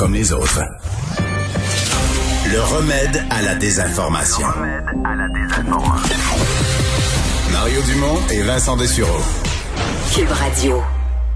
comme les autres. Le remède à la désinformation. Mario Dumont et Vincent Dessureau. Cube Radio.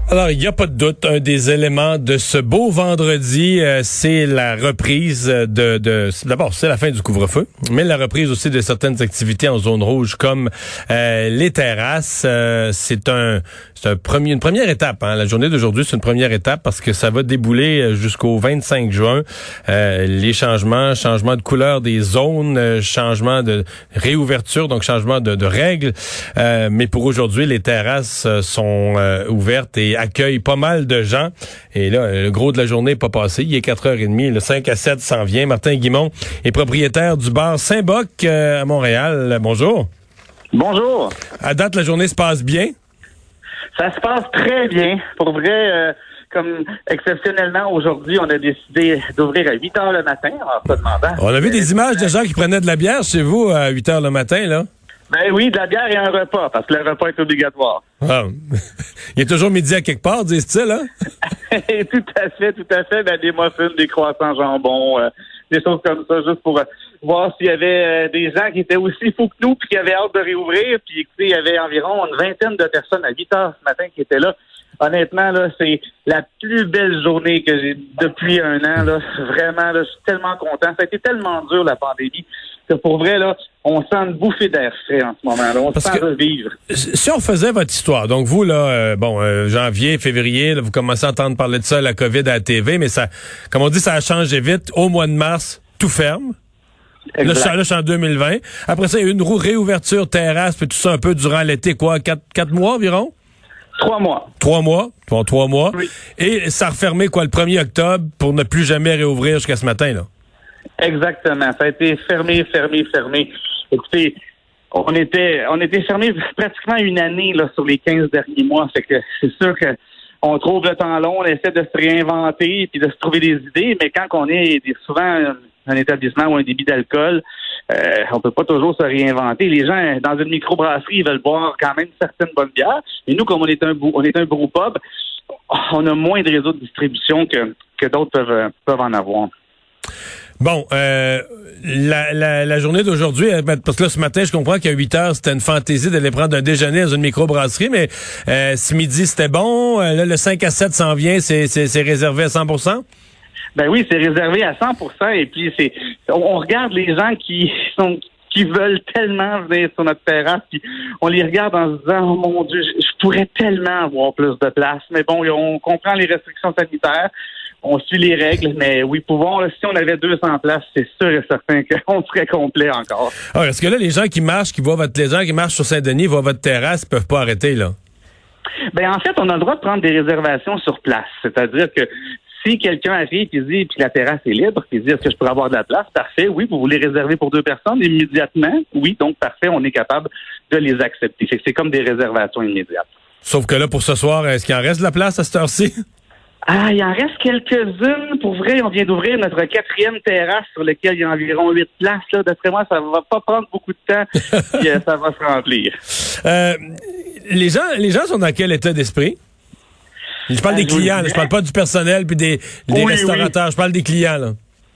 Alors, il n'y a pas de doute, un des éléments de ce beau vendredi, euh, c'est la reprise de... de D'abord, c'est la fin du couvre-feu, mais la reprise aussi de certaines activités en zone rouge, comme euh, les terrasses. Euh, c'est un, un premier, une première étape. Hein. La journée d'aujourd'hui, c'est une première étape parce que ça va débouler jusqu'au 25 juin. les changements, changement de couleur des zones, changement de réouverture, donc changement de, de règles. mais pour aujourd'hui, les terrasses sont ouvertes et accueille pas mal de gens. Et là, le gros de la journée n'est pas passé. Il est 4h30. Le 5 à 7 s'en vient. Martin Guimont est propriétaire du bar Saint-Boc euh, à Montréal. Bonjour. Bonjour. À date, la journée se passe bien? Ça se passe très bien. Pour vrai, euh, comme exceptionnellement, aujourd'hui, on a décidé d'ouvrir à 8 heures le matin. On a vu des images de gens qui prenaient de la bière chez vous à 8 heures le matin, là. Ben oui, de la bière et un repas, parce que le repas est obligatoire. Il est toujours midi à quelque part, disent-ils, hein? tout à fait, tout à fait. Ben, des muffins, des croissants jambon, euh, des choses comme ça, juste pour euh, voir s'il y avait euh, des gens qui étaient aussi fous que nous, puis qui avaient hâte de réouvrir. Puis, écoutez, il y avait environ une vingtaine de personnes à 8 heures ce matin qui étaient là. Honnêtement, là, c'est la plus belle journée que j'ai depuis un an. Là. Vraiment, là, je suis tellement content. Ça a été tellement dur, la pandémie que pour vrai, là, on sent une bouffée d'air frais en ce moment. Là. On Parce sent revivre. Si on faisait votre histoire, donc vous, là, euh, bon, euh, janvier, février, vous commencez à entendre parler de ça, la COVID à la TV, mais ça, comme on dit, ça a changé vite. Au mois de mars, tout ferme. Là, je suis en 2020. Après ça, il y a eu une réouverture terrasse, puis tout ça un peu durant l'été, quoi, quatre, quatre mois environ? Trois mois. Trois mois? Bon, trois mois. Oui. Et ça a refermé, quoi, le 1er octobre pour ne plus jamais réouvrir jusqu'à ce matin, là? Exactement. Ça a été fermé, fermé, fermé. Écoutez, on était, on était fermé pratiquement une année là, sur les 15 derniers mois. C'est sûr que on trouve le temps long, on essaie de se réinventer puis de se trouver des idées, mais quand on est souvent un établissement ou un débit d'alcool, euh, on peut pas toujours se réinventer. Les gens dans une microbrasserie, ils veulent boire quand même certaines bonnes bières. Et nous, comme on est un on est un pub, on a moins de réseaux de distribution que, que d'autres peuvent, peuvent en avoir. Bon, euh, la, journée d'aujourd'hui, euh, ben, parce que là, ce matin, je comprends qu'à 8 heures, c'était une fantaisie d'aller prendre un déjeuner dans une microbrasserie, mais euh, ce midi, c'était bon. Euh, là, le 5 à 7 s'en vient, c'est réservé à 100% Ben oui, c'est réservé à 100% et puis c'est on regarde les gens qui sont qui veulent tellement venir sur notre terrasse, puis on les regarde en se disant oh mon Dieu, je pourrais tellement avoir plus de place. Mais bon, on comprend les restrictions sanitaires on suit les règles, mais oui, pouvons, si on avait 200 places, c'est sûr et certain qu'on serait complet encore. Ah, est-ce que là, les gens qui marchent, qui voient votre, les gens qui marchent sur Saint-Denis, voient votre terrasse, ils peuvent pas arrêter, là? Ben, en fait, on a le droit de prendre des réservations sur place. C'est-à-dire que si quelqu'un arrive et dit, puis la terrasse est libre, puis dit, est-ce que je pourrais avoir de la place? Parfait, oui, vous voulez réserver pour deux personnes immédiatement? Oui, donc parfait, on est capable de les accepter. C'est comme des réservations immédiates. Sauf que là, pour ce soir, est-ce qu'il en reste de la place à cette heure-ci? Ah, il en reste quelques-unes. Pour vrai, on vient d'ouvrir notre quatrième terrasse sur laquelle il y a environ huit places. Là. D'après moi, ça va pas prendre beaucoup de temps et euh, ça va se remplir. Euh, les gens, les gens sont dans quel état d'esprit? Je parle des clients, je parle pas du personnel puis des, restaurateurs, je parle des clients. Là.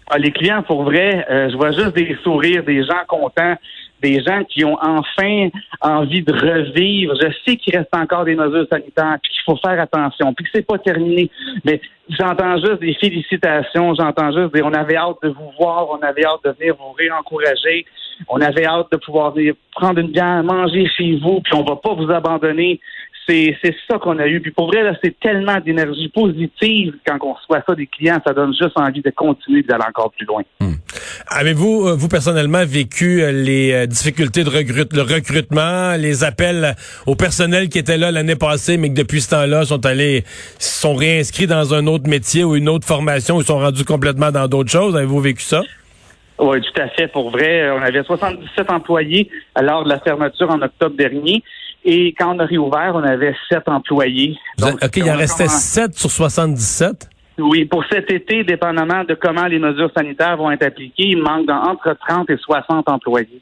Ah, les clients, pour vrai, euh, je vois juste des sourires, des gens contents des gens qui ont enfin envie de revivre. Je sais qu'il reste encore des mesures sanitaires, puis qu'il faut faire attention, puis que c'est pas terminé. Mais j'entends juste des félicitations, j'entends juste des on avait hâte de vous voir, on avait hâte de venir vous réencourager, on avait hâte de pouvoir venir prendre une bière, manger chez vous, puis on va pas vous abandonner. C'est, c'est ça qu'on a eu. Puis pour vrai, là, c'est tellement d'énergie positive quand on reçoit ça des clients, ça donne juste envie de continuer d'aller encore plus loin. Hmm. Avez-vous, euh, vous personnellement, vécu euh, les euh, difficultés de le recrutement, les appels au personnel qui était là l'année passée, mais que depuis ce temps-là sont allés, sont réinscrits dans un autre métier ou une autre formation, ou sont rendus complètement dans d'autres choses? Avez-vous vécu ça? Oui, tout à fait. Pour vrai, on avait 77 employés lors de la fermeture en octobre dernier. Et quand on a réouvert, on avait 7 employés. OK, il en restait 7 sur 77? Oui, pour cet été, dépendamment de comment les mesures sanitaires vont être appliquées, il manque entre 30 et 60 employés.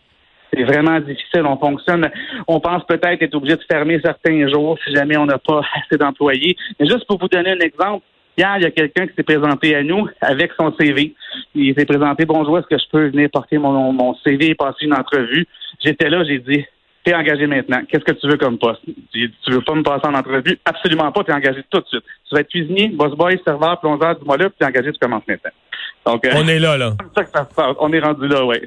C'est vraiment difficile. On fonctionne. On pense peut-être être obligé de fermer certains jours si jamais on n'a pas assez d'employés. Mais juste pour vous donner un exemple, Hier, il y a quelqu'un qui s'est présenté à nous avec son CV. Il s'est présenté, bonjour, est-ce que je peux venir porter mon, mon CV et passer une entrevue? J'étais là, j'ai dit, t'es engagé maintenant. Qu'est-ce que tu veux comme poste? Dit, tu veux pas me passer en entrevue? Absolument pas, t'es engagé tout de suite. Tu vas être cuisinier, boss boy, serveur, plongeur, dis-moi là, puis t'es engagé, tu commences maintenant. Donc, euh, On est là, là. C'est ça que ça se passe. On est rendu là, oui.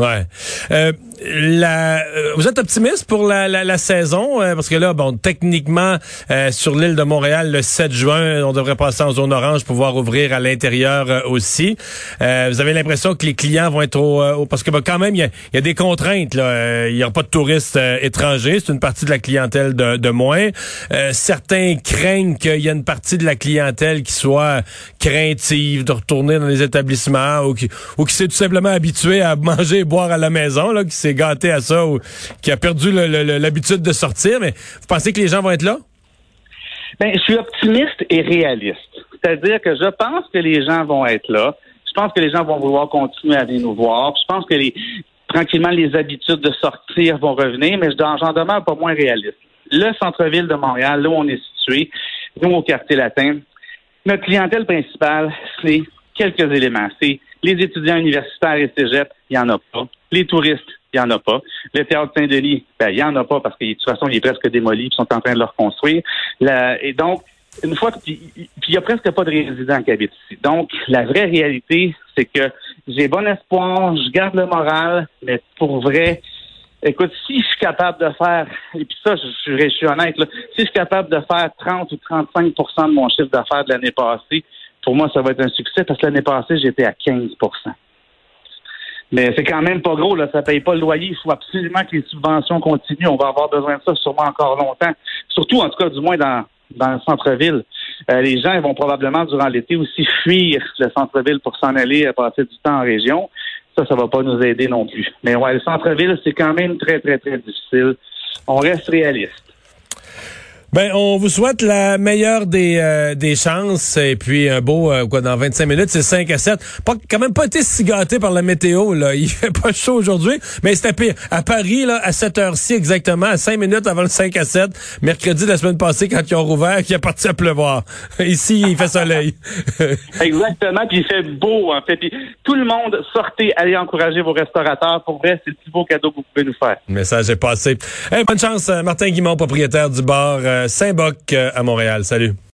Ouais. Euh, la, euh, vous êtes optimiste pour la, la, la saison euh, parce que là, bon, techniquement, euh, sur l'île de Montréal, le 7 juin, on devrait passer en zone orange, pouvoir ouvrir à l'intérieur aussi. vous avez l'impression que les clients vont être au, parce que quand même, il y a, y a, des contraintes. Il n'y aura pas de touristes étrangers, c'est une partie de la clientèle de, de moins. certains craignent qu'il y a une partie de la clientèle qui soit craintive de retourner dans les établissements ou qui, ou qui s'est tout simplement habitué à manger boire à la maison, là, qui s'est gâté à ça ou qui a perdu l'habitude de sortir. Mais vous pensez que les gens vont être là? Ben, je suis optimiste et réaliste. C'est-à-dire que je pense que les gens vont être là. Je pense que les gens vont vouloir continuer à venir nous voir. Je pense que tranquillement, les habitudes de sortir vont revenir, mais j'en demeure pas moins réaliste. Le centre-ville de Montréal, là où on est situé, nous, au quartier latin, notre clientèle principale, c'est quelques éléments. C'est les étudiants universitaires et cégep, il n'y en a pas. Les touristes, il n'y en a pas. Le théâtre Saint-Denis, ben, il n'y en a pas parce que de toute façon, il est presque démoli, ils sont en train de le reconstruire. et donc, une fois puis il n'y a presque pas de résidents qui habitent ici. Donc, la vraie réalité, c'est que j'ai bon espoir, je garde le moral, mais pour vrai, écoute, si je suis capable de faire, et puis ça, je, suis honnête, là, si je suis capable de faire 30 ou 35% de mon chiffre d'affaires de l'année passée, pour moi, ça va être un succès parce que l'année passée, j'étais à 15% mais c'est quand même pas gros, là. Ça paye pas le loyer. Il faut absolument que les subventions continuent. On va avoir besoin de ça sûrement encore longtemps. Surtout, en tout cas, du moins dans, dans le centre-ville. Euh, les gens vont probablement, durant l'été, aussi fuir le centre-ville pour s'en aller à passer du temps en région. Ça, ça va pas nous aider non plus. Mais ouais, le centre-ville, c'est quand même très, très, très difficile. On reste réaliste. Ben, on vous souhaite la meilleure des, euh, des chances et puis un beau, euh, quoi, dans 25 minutes, c'est 5 à 7. Pas, quand même pas été si gâté par la météo, là. Il fait pas chaud aujourd'hui, mais c'était pire. À Paris, là, à cette heure-ci exactement, à 5 minutes avant le 5 à 7, mercredi de la semaine passée, quand ils ont rouvert, qu'il est parti à pleuvoir. Ici, il fait soleil. exactement, puis il fait beau, en fait. Puis tout le monde, sortez, allez encourager vos restaurateurs. Pour vrai, c'est le plus beau cadeau que vous pouvez nous faire. Le message est passé. bonne chance, Martin Guimont, propriétaire du bar. Saint-Boc euh, à Montréal. Salut.